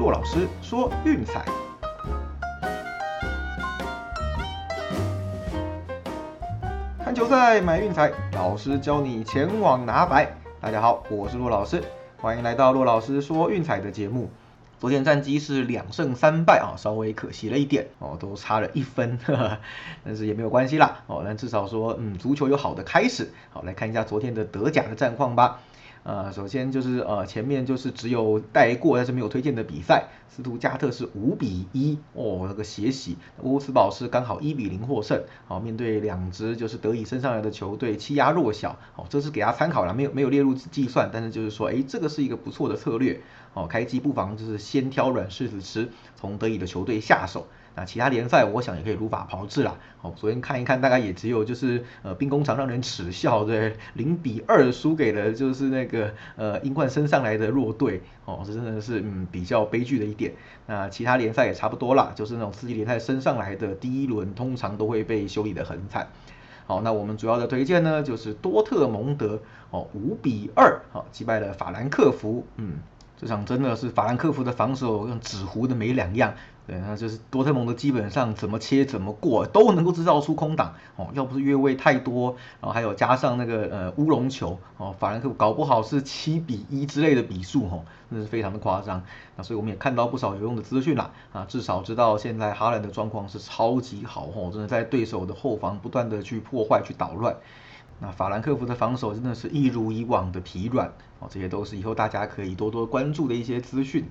骆老师说运彩。看球赛买运彩，老师教你前往拿白。大家好，我是骆老师，欢迎来到骆老师说运彩的节目。昨天战绩是两胜三败啊，稍微可惜了一点哦，都差了一分，呵 呵但是也没有关系啦哦，那至少说嗯，足球有好的开始。好，来看一下昨天的德甲的战况吧。呃，首先就是呃，前面就是只有带过但是没有推荐的比赛，斯图加特是五比一哦，那个血洗，乌斯堡是刚好一比零获胜，好，面对两支就是德乙升上来的球队，欺压弱小，好，这是给他参考了，没有没有列入计算，但是就是说，哎，这个是一个不错的策略，哦，开机不妨就是先挑软柿子吃，从德乙的球队下手。那其他联赛，我想也可以如法炮制啦。好，昨天看一看，大概也只有就是呃兵工厂让人耻笑，对，零比二输给了就是那个呃英冠升上来的弱队，哦，这真的是嗯比较悲剧的一点。那其他联赛也差不多啦，就是那种四级联赛升上来的第一轮，通常都会被修理的很惨。好，那我们主要的推荐呢，就是多特蒙德，哦，五比二，好击败了法兰克福，嗯。这场真的是法兰克福的防守跟纸糊的没两样，对，那就是多特蒙德基本上怎么切怎么过都能够制造出空档哦，要不是越位太多，然后还有加上那个呃乌龙球哦，法兰克搞不好是七比一之类的比数哦，那是非常的夸张。那所以我们也看到不少有用的资讯啦，啊，至少知道现在哈兰的状况是超级好哦，真的在对手的后防不断的去破坏去捣乱。那法兰克福的防守真的是一如以往的疲软哦，这些都是以后大家可以多多关注的一些资讯。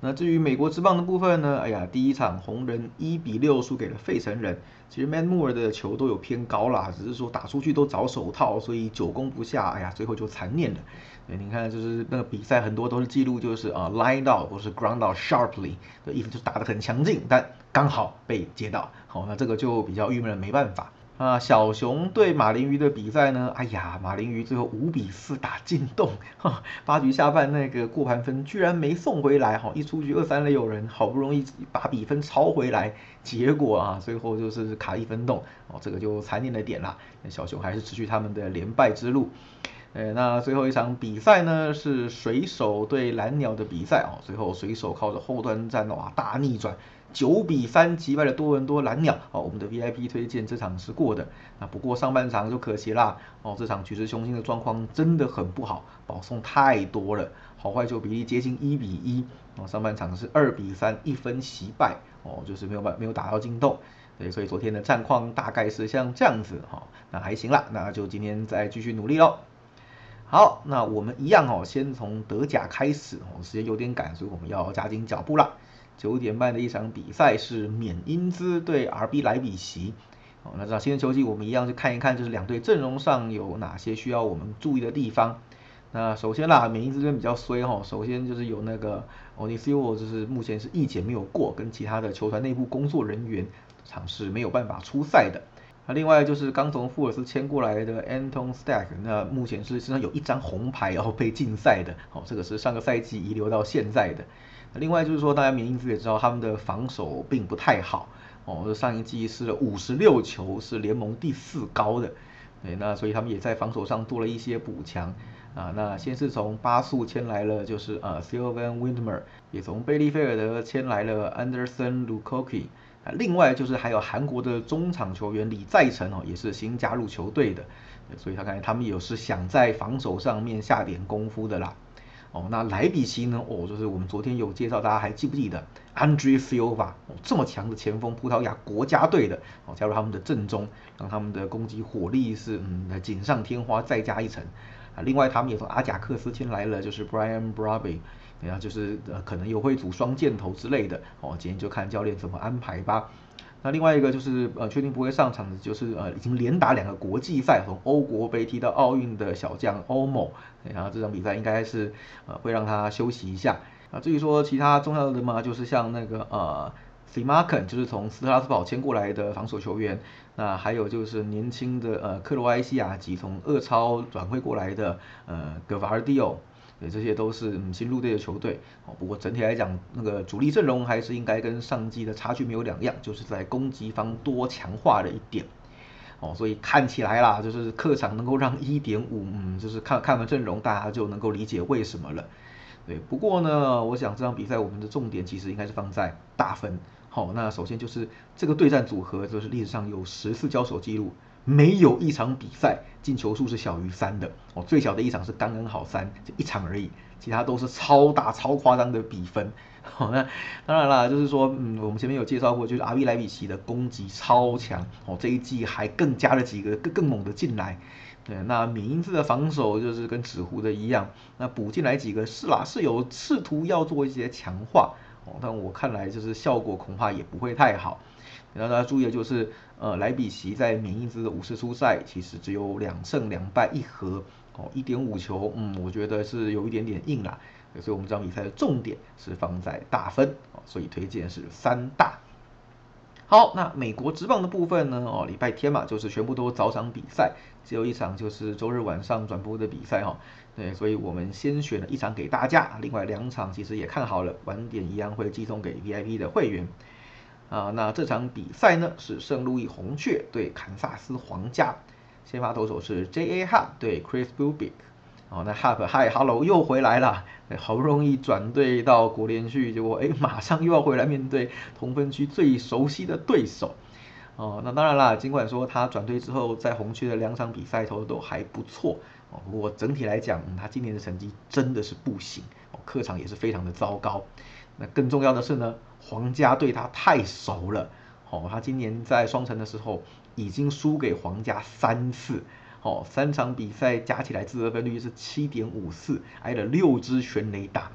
那至于美国之棒的部分呢？哎呀，第一场红人一比六输给了费城人。其实 Man Moore 的球都有偏高啦，只是说打出去都找手套，所以久攻不下。哎呀，最后就残念了。对，你看就是那个比赛很多都是记录，就是啊 line out 或是 ground out sharply 的意思，就打得很强劲，但刚好被接到。好，那这个就比较郁闷了，没办法。啊，小熊对马林鱼的比赛呢？哎呀，马林鱼最后五比四打进洞，哈，八局下半那个过盘分居然没送回来，哈，一出局二三垒有人，好不容易把比分超回来，结果啊，最后就是卡一分洞，哦，这个就残念的点啦。那小熊还是持续他们的连败之路。呃，那最后一场比赛呢是水手对蓝鸟的比赛哦，最后水手靠着后端战哇大逆转，九比三击败了多伦多蓝鸟。哦，我们的 VIP 推荐这场是过的，那不过上半场就可惜啦。哦，这场举世雄心的状况真的很不好，保送太多了，好坏球比例接近一比一。哦，上半场是二比三一分惜败哦，就是没有办没有打到进洞，对，所以昨天的战况大概是像这样子哈，那还行啦，那就今天再继续努力喽。好，那我们一样哦，先从德甲开始哦，时间有点赶，所以我们要加紧脚步啦。九点半的一场比赛是缅因兹对 RB 莱比锡。哦，那这场新的球季我们一样去看一看，就是两队阵容上有哪些需要我们注意的地方。那首先啦，缅因兹这边比较衰哈，首先就是有那个 o n i s i o 就是目前是疫检没有过，跟其他的球团内部工作人员场是没有办法出赛的。那另外就是刚从富尔斯签过来的 Anton Stack，那目前是身上有一张红牌，然后被禁赛的。好，这个是上个赛季遗留到现在的。另外就是说，大家缅因兹也知道他们的防守并不太好。哦，上一季是五十六球，是联盟第四高的。对，那所以他们也在防守上做了一些补强。啊，那先是从巴素签来了，就是呃 Sylvan Windmer，也从贝利菲尔德签来了 Anderson Lukoki。另外就是还有韩国的中场球员李在成哦，也是新加入球队的，所以他看他们也是想在防守上面下点功夫的啦。哦，那莱比锡呢？哦，就是我们昨天有介绍，大家还记不记得 Andre Silva？哦，这么强的前锋，葡萄牙国家队的哦，加入他们的阵中，让他们的攻击火力是嗯锦上添花，再加一层。啊，另外他们也从阿贾克斯签来了，就是 Brian Brobby。然后就是呃可能又会组双箭头之类的哦，今天就看教练怎么安排吧。那另外一个就是呃确定不会上场的，就是呃已经连打两个国际赛，从欧国杯踢到奥运的小将欧某，然后这场比赛应该是呃会让他休息一下。啊，至于说其他重要的嘛，就是像那个呃 s i m a k e n 就是从斯特拉斯堡签过来的防守球员，那还有就是年轻的呃克罗埃西亚籍从俄超转会过来的呃格瓦尔迪奥。对，这些都是嗯新入队的球队哦。不过整体来讲，那个主力阵容还是应该跟上季的差距没有两样，就是在攻击方多强化了一点哦。所以看起来啦，就是客场能够让一点五，嗯，就是看看完阵容，大家就能够理解为什么了。对，不过呢，我想这场比赛我们的重点其实应该是放在大分。好，那首先就是这个对战组合，就是历史上有十次交手记录，没有一场比赛进球数是小于三的。哦，最小的一场是刚刚好三，就一场而已，其他都是超大、超夸张的比分。好，那当然啦，就是说，嗯，我们前面有介绍过，就是阿比莱比奇的攻击超强，哦，这一季还更加了几个更更猛的进来。对，那米因兹的防守就是跟纸糊的一样，那补进来几个是啦，是有试图要做一些强化哦。但我看来就是效果恐怕也不会太好。然后大家注意的就是，呃，莱比锡在缅因兹的五次初赛其实只有两胜两败一和，哦，一点五球，嗯，我觉得是有一点点硬啦。所以我们这场比赛的重点是放在大分，所以推荐是三大。好，那美国职棒的部分呢？哦，礼拜天嘛，就是全部都早场比赛，只有一场就是周日晚上转播的比赛哈。对，所以我们先选了一场给大家，另外两场其实也看好了，晚点一样会寄送给 VIP 的会员。啊，那这场比赛呢是圣路易红雀对堪萨斯皇家，先发投手是 J.A. Hub 对 Chris Bubik。哦，那 Hub Hi，Hello 又回来了，好不容易转队到国联去，结果哎，马上又要回来面对同分区最熟悉的对手。哦，那当然啦，尽管说他转队之后在红区的两场比赛投的都还不错，哦，不过整体来讲，他今年的成绩真的是不行，哦，客场也是非常的糟糕。那更重要的是呢，皇家对他太熟了，哦，他今年在双城的时候已经输给皇家三次。哦，三场比赛加起来自得分率是七点五四，挨了六支全垒打。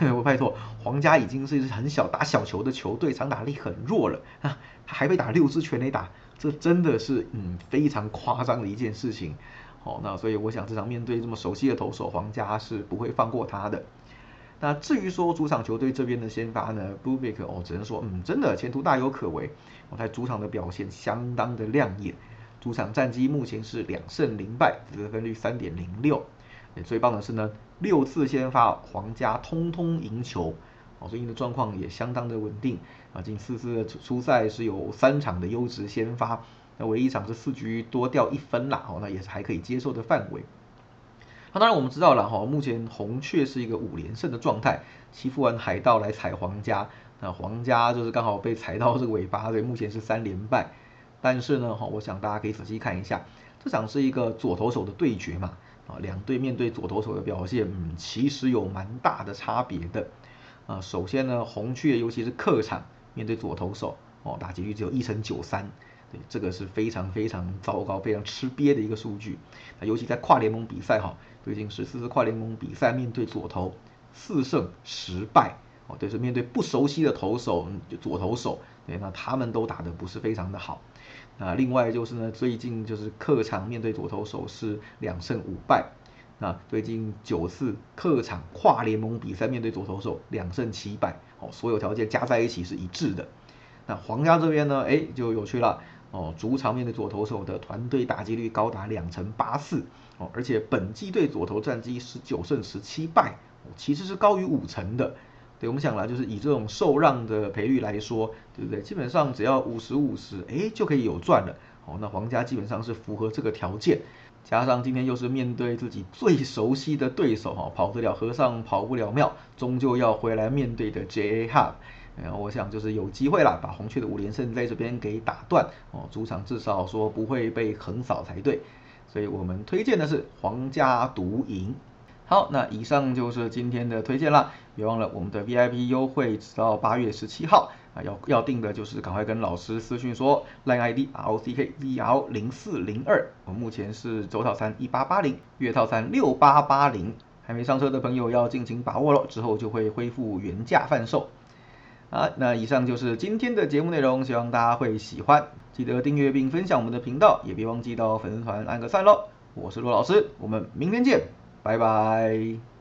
我拜托，皇家已经是一支很小打小球的球队，长打力很弱了啊，他还被打六支全垒打，这真的是嗯非常夸张的一件事情。好，那所以我想这场面对这么熟悉的投手，皇家是不会放过他的。那至于说主场球队这边的先发呢 b u b i k 哦，只能说嗯真的前途大有可为，我在主场的表现相当的亮眼。主场战绩目前是两胜零败，得分率三点零六。最棒的是呢，六次先发皇家通通赢球，哦，最近的状况也相当的稳定啊。近四次的初赛是有三场的优质先发，那唯一一场是四局多掉一分啦，哦，那也是还可以接受的范围。那当然我们知道了哈，目前红雀是一个五连胜的状态，欺负完海盗来踩皇家，那皇家就是刚好被踩到这个尾巴，所以目前是三连败。但是呢，哈，我想大家可以仔细看一下，这场是一个左投手的对决嘛，啊，两队面对左投手的表现，嗯，其实有蛮大的差别的，啊，首先呢，红雀尤其是客场面对左投手，哦，打击率只有一成九三，对，这个是非常非常糟糕、非常吃瘪的一个数据，那尤其在跨联盟比赛哈，最近十四次跨联盟比赛面对左投四胜十败，哦，对，是面对不熟悉的投手，左投手，对，那他们都打得不是非常的好。那另外就是呢，最近就是客场面对左投手是两胜五败，那最近九次客场跨联盟比赛面对左投手两胜七败，哦，所有条件加在一起是一致的。那皇家这边呢，哎，就有趣了，哦，主场面对左投手的团队打击率高达两成八四，哦，而且本季对左投战绩十九胜十七败，其实是高于五成的。对我们想了，就是以这种受让的赔率来说，对不对？基本上只要五十五十，哎，就可以有赚了。哦，那皇家基本上是符合这个条件，加上今天又是面对自己最熟悉的对手，哈，跑得了和尚跑不了庙，终究要回来面对的 J A Hub，然后，我想就是有机会啦，把红雀的五连胜在这边给打断，哦，主场至少说不会被横扫才对。所以我们推荐的是皇家独赢。好，那以上就是今天的推荐啦。别忘了我们的 VIP 优惠直到八月十七号啊，要要订的就是赶快跟老师私讯说，line ID R O C K V L 零四零二。我目前是周套餐一八八零，月套餐六八八零，还没上车的朋友要尽情把握了，之后就会恢复原价贩售。好，那以上就是今天的节目内容，希望大家会喜欢，记得订阅并分享我们的频道，也别忘记到粉丝团按个赞喽。我是陆老师，我们明天见。拜拜。